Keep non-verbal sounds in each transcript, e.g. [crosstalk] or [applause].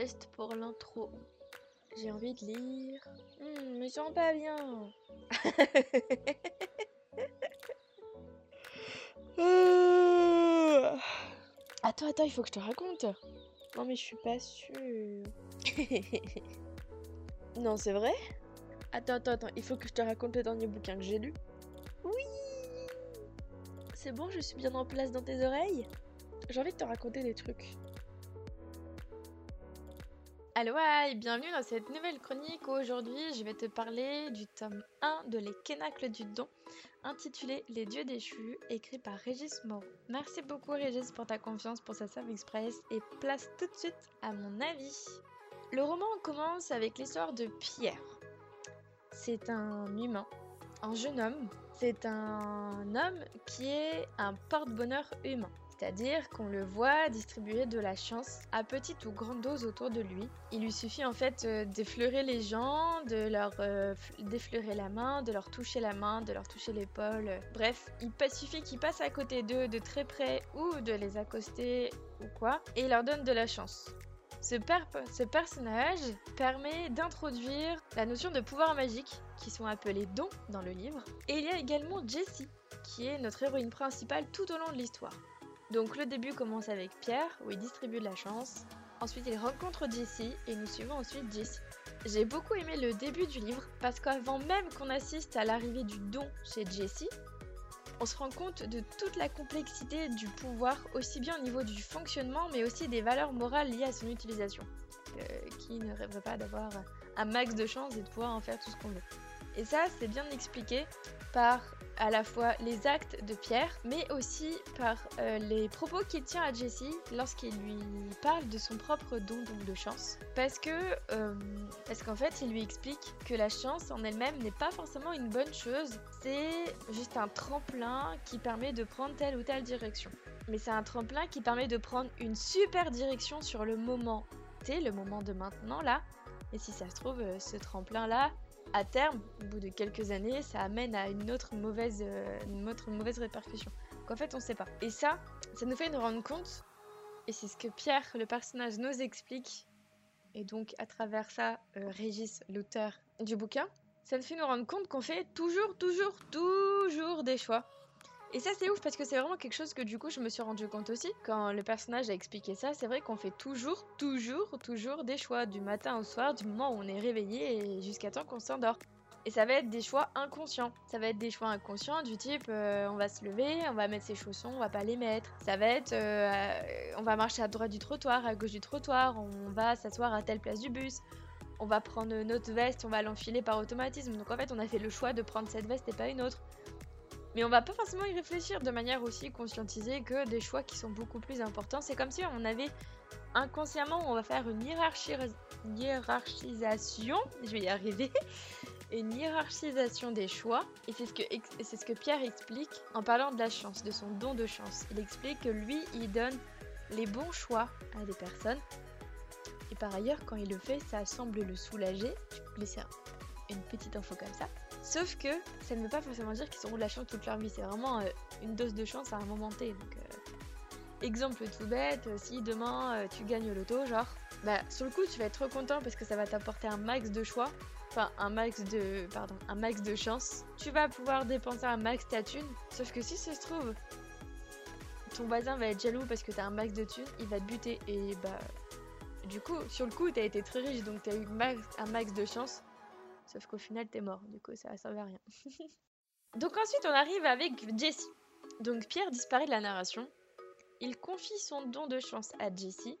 test pour l'intro. J'ai envie de lire. Hmm, me sens pas bien. [laughs] attends, attends, il faut que je te raconte. Non mais je suis pas sûre. [laughs] non, c'est vrai? Attends, attends, attends, il faut que je te raconte le dernier bouquin que j'ai lu. Oui C'est bon, je suis bien en place dans tes oreilles? J'ai envie de te raconter des trucs. Allo et bienvenue dans cette nouvelle chronique aujourd'hui je vais te parler du tome 1 de Les Kénacles du Don, intitulé Les Dieux déchus, écrit par Régis Moreau. Merci beaucoup Régis pour ta confiance pour sa Save Express et place tout de suite à mon avis. Le roman commence avec l'histoire de Pierre. C'est un humain, un jeune homme. C'est un homme qui est un porte-bonheur humain. C'est-à-dire qu'on le voit distribuer de la chance à petite ou grande dose autour de lui. Il lui suffit en fait euh, d'effleurer les gens, de leur euh, d'effleurer la main, de leur toucher la main, de leur toucher l'épaule. Bref, il suffit qu'il passe à côté d'eux de très près ou de les accoster ou quoi, et il leur donne de la chance. Ce, ce, personnage permet d'introduire la notion de pouvoir magique, qui sont appelés dons dans le livre. Et il y a également Jessie, qui est notre héroïne principale tout au long de l'histoire. Donc le début commence avec Pierre, où il distribue de la chance. Ensuite, il rencontre Jessie et nous suivons ensuite Jessie. J'ai beaucoup aimé le début du livre parce qu'avant même qu'on assiste à l'arrivée du don chez Jessie, on se rend compte de toute la complexité du pouvoir, aussi bien au niveau du fonctionnement, mais aussi des valeurs morales liées à son utilisation. Euh, qui ne rêverait pas d'avoir un max de chance et de pouvoir en faire tout ce qu'on veut. Et ça, c'est bien expliqué par à la fois les actes de Pierre, mais aussi par euh, les propos qu'il tient à Jessie lorsqu'il lui parle de son propre don de chance. Parce que, euh, parce qu'en fait, il lui explique que la chance en elle-même n'est pas forcément une bonne chose, c'est juste un tremplin qui permet de prendre telle ou telle direction. Mais c'est un tremplin qui permet de prendre une super direction sur le moment T, le moment de maintenant là. Et si ça se trouve, euh, ce tremplin là, à terme, au bout de quelques années, ça amène à une autre mauvaise, euh, une autre mauvaise répercussion. Qu'en fait, on ne sait pas. Et ça, ça nous fait nous rendre compte, et c'est ce que Pierre, le personnage, nous explique, et donc à travers ça, euh, Régis, l'auteur du bouquin, ça nous fait nous rendre compte qu'on fait toujours, toujours, toujours des choix. Et ça c'est ouf parce que c'est vraiment quelque chose que du coup je me suis rendu compte aussi quand le personnage a expliqué ça. C'est vrai qu'on fait toujours, toujours, toujours des choix du matin au soir, du moment où on est réveillé et jusqu'à temps qu'on s'endort. Et ça va être des choix inconscients. Ça va être des choix inconscients du type euh, on va se lever, on va mettre ses chaussons, on va pas les mettre. Ça va être euh, on va marcher à droite du trottoir, à gauche du trottoir, on va s'asseoir à telle place du bus. On va prendre notre veste, on va l'enfiler par automatisme. Donc en fait, on a fait le choix de prendre cette veste et pas une autre. Mais on va pas forcément y réfléchir de manière aussi conscientisée que des choix qui sont beaucoup plus importants. C'est comme si on avait inconsciemment, on va faire une hiérarchisation, je vais y arriver, [laughs] une hiérarchisation des choix. Et c'est ce, que, ce que Pierre explique en parlant de la chance, de son don de chance. Il explique que lui, il donne les bons choix à des personnes. Et par ailleurs, quand il le fait, ça semble le soulager. Je peux laisser une petite info comme ça. Sauf que ça ne veut pas forcément dire qu'ils auront de la chance toute leur vie. C'est vraiment euh, une dose de chance à un moment T. Donc, euh, exemple tout bête, euh, si demain tu gagnes l'auto, genre, bah sur le coup tu vas être trop content parce que ça va t'apporter un max de choix. Enfin, un max de. Pardon, un max de chance. Tu vas pouvoir dépenser un max ta thune. Sauf que si ça se trouve, ton voisin va être jaloux parce que t'as un max de thunes, il va te buter. Et bah. Du coup, sur le coup, t'as été très riche donc t'as eu un max de chance. Sauf qu'au final, t'es mort. Du coup, ça servait à rien. [laughs] Donc ensuite, on arrive avec Jessie. Donc Pierre disparaît de la narration. Il confie son don de chance à Jessie.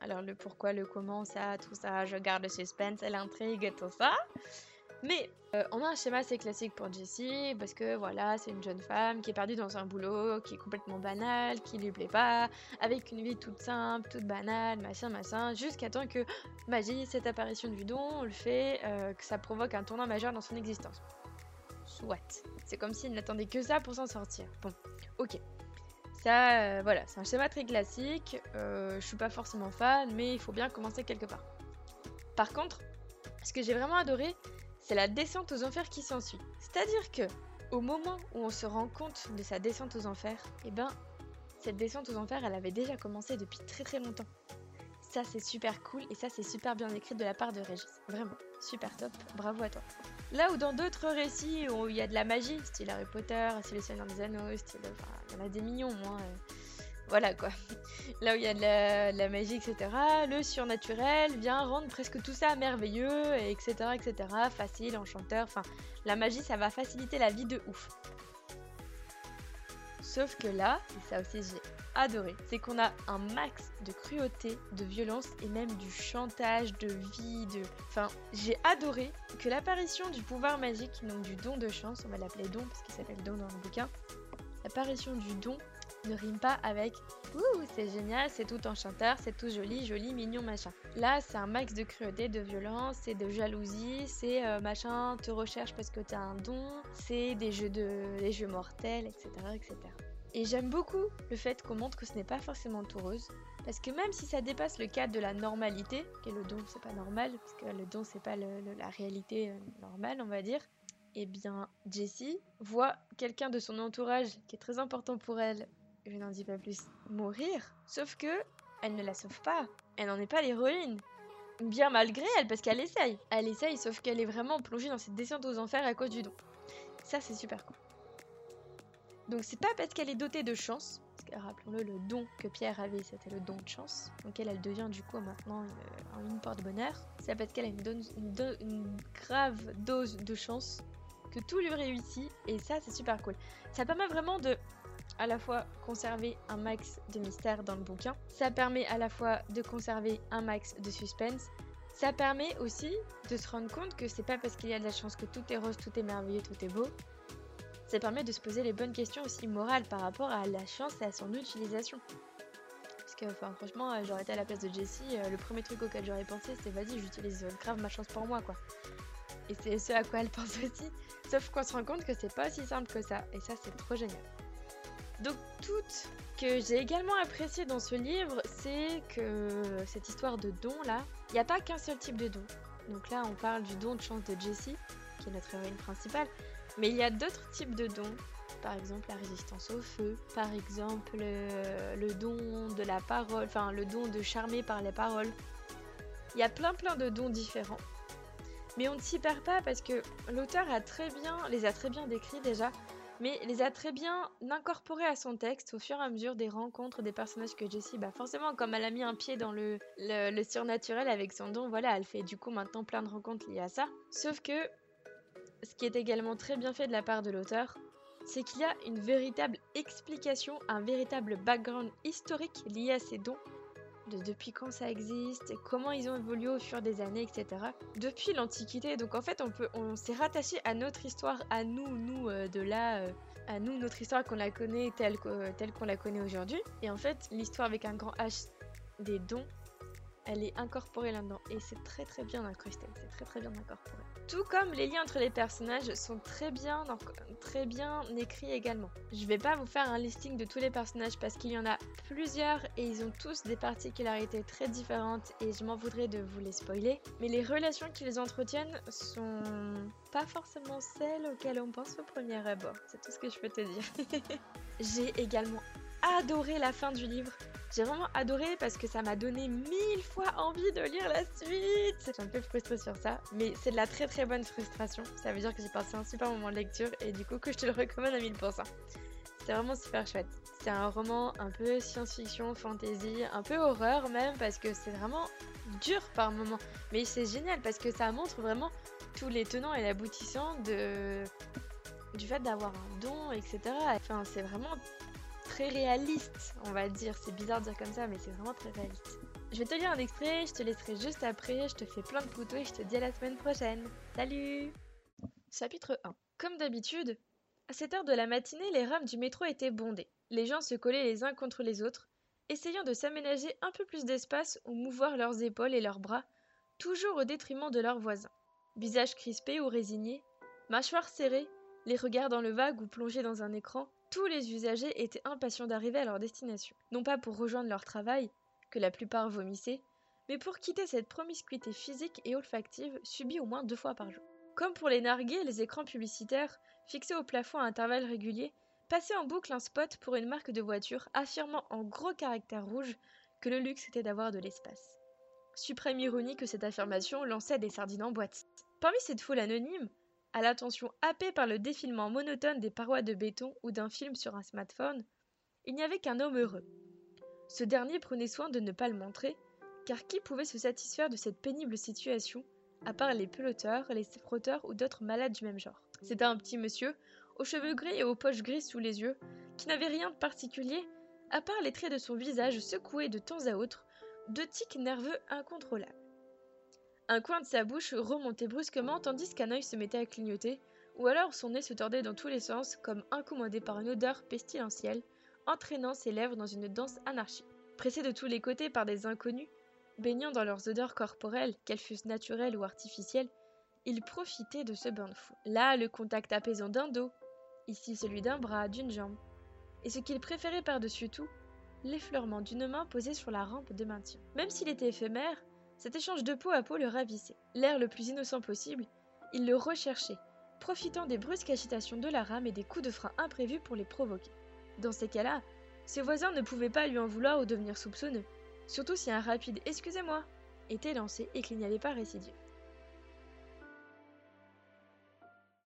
Alors le pourquoi, le comment, ça, tout ça, je garde le suspense, l'intrigue, tout ça. Mais euh, on a un schéma assez classique pour Jessie, parce que voilà, c'est une jeune femme qui est perdue dans un boulot qui est complètement banal, qui lui plaît pas, avec une vie toute simple, toute banale, machin, machin, jusqu'à temps que magie, cette apparition du don, le fait euh, que ça provoque un tournant majeur dans son existence. Soit. C'est comme s'il n'attendait que ça pour s'en sortir. Bon, ok. Ça, euh, voilà, c'est un schéma très classique. je suis pas forcément fan, mais il faut bien commencer quelque part. Par contre, ce que j'ai vraiment adoré, c'est la descente aux enfers qui s'ensuit. C'est-à-dire que, au moment où on se rend compte de sa descente aux enfers, eh ben, cette descente aux enfers, elle avait déjà commencé depuis très très longtemps. Ça, c'est super cool et ça, c'est super bien écrit de la part de Régis. Vraiment, super top. Bravo à toi. Là où dans d'autres récits où il y a de la magie, style Harry Potter, style Le Seigneur des Anneaux, style. Enfin, il y en a des millions, moi. Euh, voilà quoi. [laughs] Là où il y a de la, magie, etc. Le surnaturel vient rendre presque tout ça merveilleux, etc. etc. Facile, enchanteur. Enfin, la magie, ça va faciliter la vie de ouf. Sauf que là, et ça aussi j'ai adoré, c'est qu'on a un max de cruauté, de violence et même du chantage, de vie, de... Enfin, j'ai adoré que l'apparition du pouvoir magique, donc du don de chance, on va l'appeler don parce qu'il s'appelle don dans le bouquin, l'apparition du don ne rime pas avec Ouh, c'est génial, c'est tout enchanteur, c'est tout joli, joli, mignon, machin. Là, c'est un max de cruauté, de violence, c'est de jalousie, c'est euh, machin, te recherche parce que t'as un don, c'est des jeux de, des jeux mortels, etc., etc. Et j'aime beaucoup le fait qu'on montre que ce n'est pas forcément tout rose. Parce que même si ça dépasse le cadre de la normalité, que le don c'est pas normal, parce que le don c'est pas la réalité euh, normale, on va dire, eh bien Jessie voit quelqu'un de son entourage qui est très important pour elle, je n'en dis pas plus, mourir? Sauf que elle ne la sauve pas. Elle n'en est pas l'héroïne. Bien malgré elle, parce qu'elle essaye. Elle essaye, sauf qu'elle est vraiment plongée dans cette descente aux enfers à cause du don. Ça, c'est super cool. Donc c'est pas parce qu'elle est dotée de chance, parce que rappelons-le, le don que Pierre avait, c'était le don de chance, donc elle, devient du coup maintenant une, une porte-bonheur. C'est parce qu'elle a une, une, grave dose de chance que tout lui réussit, et ça c'est super cool. Ça permet vraiment de à la fois conserver un max de mystère dans le bouquin, ça permet à la fois de conserver un max de suspense, ça permet aussi de se rendre compte que c'est pas parce qu'il y a de la chance que tout est rose, tout est merveilleux, tout est beau, ça permet de se poser les bonnes questions aussi morales par rapport à la chance et à son utilisation. Parce que, franchement, euh, j'aurais été à la place de Jessie, euh, le premier truc auquel j'aurais pensé, c'est vas-y, j'utilise euh, grave ma chance pour moi, quoi. Et c'est ce à quoi elle pense [laughs] aussi. Sauf qu'on se rend compte que c'est pas aussi simple que ça. Et ça, c'est trop génial. Donc, tout que j'ai également apprécié dans ce livre, c'est que cette histoire de don là, il n'y a pas qu'un seul type de don. Donc là, on parle du don de chance de Jessie, qui est notre héroïne principale, mais il y a d'autres types de dons. Par exemple, la résistance au feu. Par exemple, euh, le don de la parole. Enfin, le don de charmer par les paroles. Il y a plein plein de dons différents. Mais on ne s'y perd pas parce que l'auteur a les a très bien décrits déjà, mais les a très bien incorporés à son texte au fur et à mesure des rencontres des personnages que Jessie, bah forcément, comme elle a mis un pied dans le, le surnaturel avec son don, voilà, elle fait du coup maintenant plein de rencontres liées à ça. Sauf que ce qui est également très bien fait de la part de l'auteur, c'est qu'il y a une véritable explication, un véritable background historique lié à ces dons, de depuis quand ça existe, comment ils ont évolué au fur des années, etc. Depuis l'Antiquité, donc en fait on on s'est rattaché à notre histoire, à nous, nous euh, de là, euh, à nous notre histoire qu'on la connaît telle, telle qu'on la connaît aujourd'hui. Et en fait l'histoire avec un grand H des dons elle est incorporée là-dedans et c'est très très bien incrusté, c'est très très bien incorporé. Tout comme les liens entre les personnages sont très bien, très bien écrits également. Je vais pas vous faire un listing de tous les personnages parce qu'il y en a plusieurs et ils ont tous des particularités très différentes et je m'en voudrais de vous les spoiler. Mais les relations qu'ils entretiennent sont pas forcément celles auxquelles on pense au premier abord. C'est tout ce que je peux te dire. [laughs] J'ai également adoré la fin du livre. J'ai vraiment adoré parce que ça m'a donné mille fois envie de lire la suite. Je un peu frustrée sur ça, mais c'est de la très très bonne frustration. Ça veut dire que j'ai passé un super moment de lecture et du coup que je te le recommande à 1000%. C'est vraiment super chouette. C'est un roman un peu science-fiction, fantasy, un peu horreur même parce que c'est vraiment dur par moments. Mais c'est génial parce que ça montre vraiment tous les tenants et l'aboutissant de du fait d'avoir un don, etc. Enfin, c'est vraiment très réaliste, on va dire. C'est bizarre de dire comme ça, mais c'est vraiment très réaliste. Je vais te lire un extrait, je te laisserai juste après, je te fais plein de photos et je te dis à la semaine prochaine. Salut Chapitre 1 Comme d'habitude, à cette heure de la matinée, les rames du métro étaient bondées. Les gens se collaient les uns contre les autres, essayant de s'aménager un peu plus d'espace ou mouvoir leurs épaules et leurs bras, toujours au détriment de leurs voisins. Visage crispé ou résigné, mâchoires serrées, les regards dans le vague ou plongés dans un écran, tous les usagers étaient impatients d'arriver à leur destination, non pas pour rejoindre leur travail, que la plupart vomissaient, mais pour quitter cette promiscuité physique et olfactive subie au moins deux fois par jour. Comme pour les narguer, les écrans publicitaires, fixés au plafond à intervalles réguliers, passaient en boucle un spot pour une marque de voiture affirmant en gros caractères rouges que le luxe était d'avoir de l'espace. Suprême ironie que cette affirmation lançait des sardines en boîte. Parmi cette foule anonyme, à l'attention happée par le défilement monotone des parois de béton ou d'un film sur un smartphone, il n'y avait qu'un homme heureux. Ce dernier prenait soin de ne pas le montrer, car qui pouvait se satisfaire de cette pénible situation, à part les peloteurs, les frotteurs ou d'autres malades du même genre? C'était un petit monsieur, aux cheveux gris et aux poches grises sous les yeux, qui n'avait rien de particulier, à part les traits de son visage secoués de temps à autre, de tics nerveux incontrôlables. Un coin de sa bouche remontait brusquement tandis qu'un œil se mettait à clignoter, ou alors son nez se tordait dans tous les sens comme incommodé par une odeur pestilentielle, entraînant ses lèvres dans une danse anarchique. Pressé de tous les côtés par des inconnus, baignant dans leurs odeurs corporelles, qu'elles fussent naturelles ou artificielles, il profitait de ce bain de fou. Là, le contact apaisant d'un dos, ici celui d'un bras, d'une jambe, et ce qu'il préférait par-dessus tout, l'effleurement d'une main posée sur la rampe de maintien. Même s'il était éphémère, cet échange de peau à peau le ravissait. L'air le plus innocent possible, il le recherchait, profitant des brusques agitations de la rame et des coups de frein imprévus pour les provoquer. Dans ces cas-là, ses voisins ne pouvaient pas lui en vouloir ou devenir soupçonneux, surtout si un rapide Excusez-moi était lancé et qu'il n'y avait pas récidive.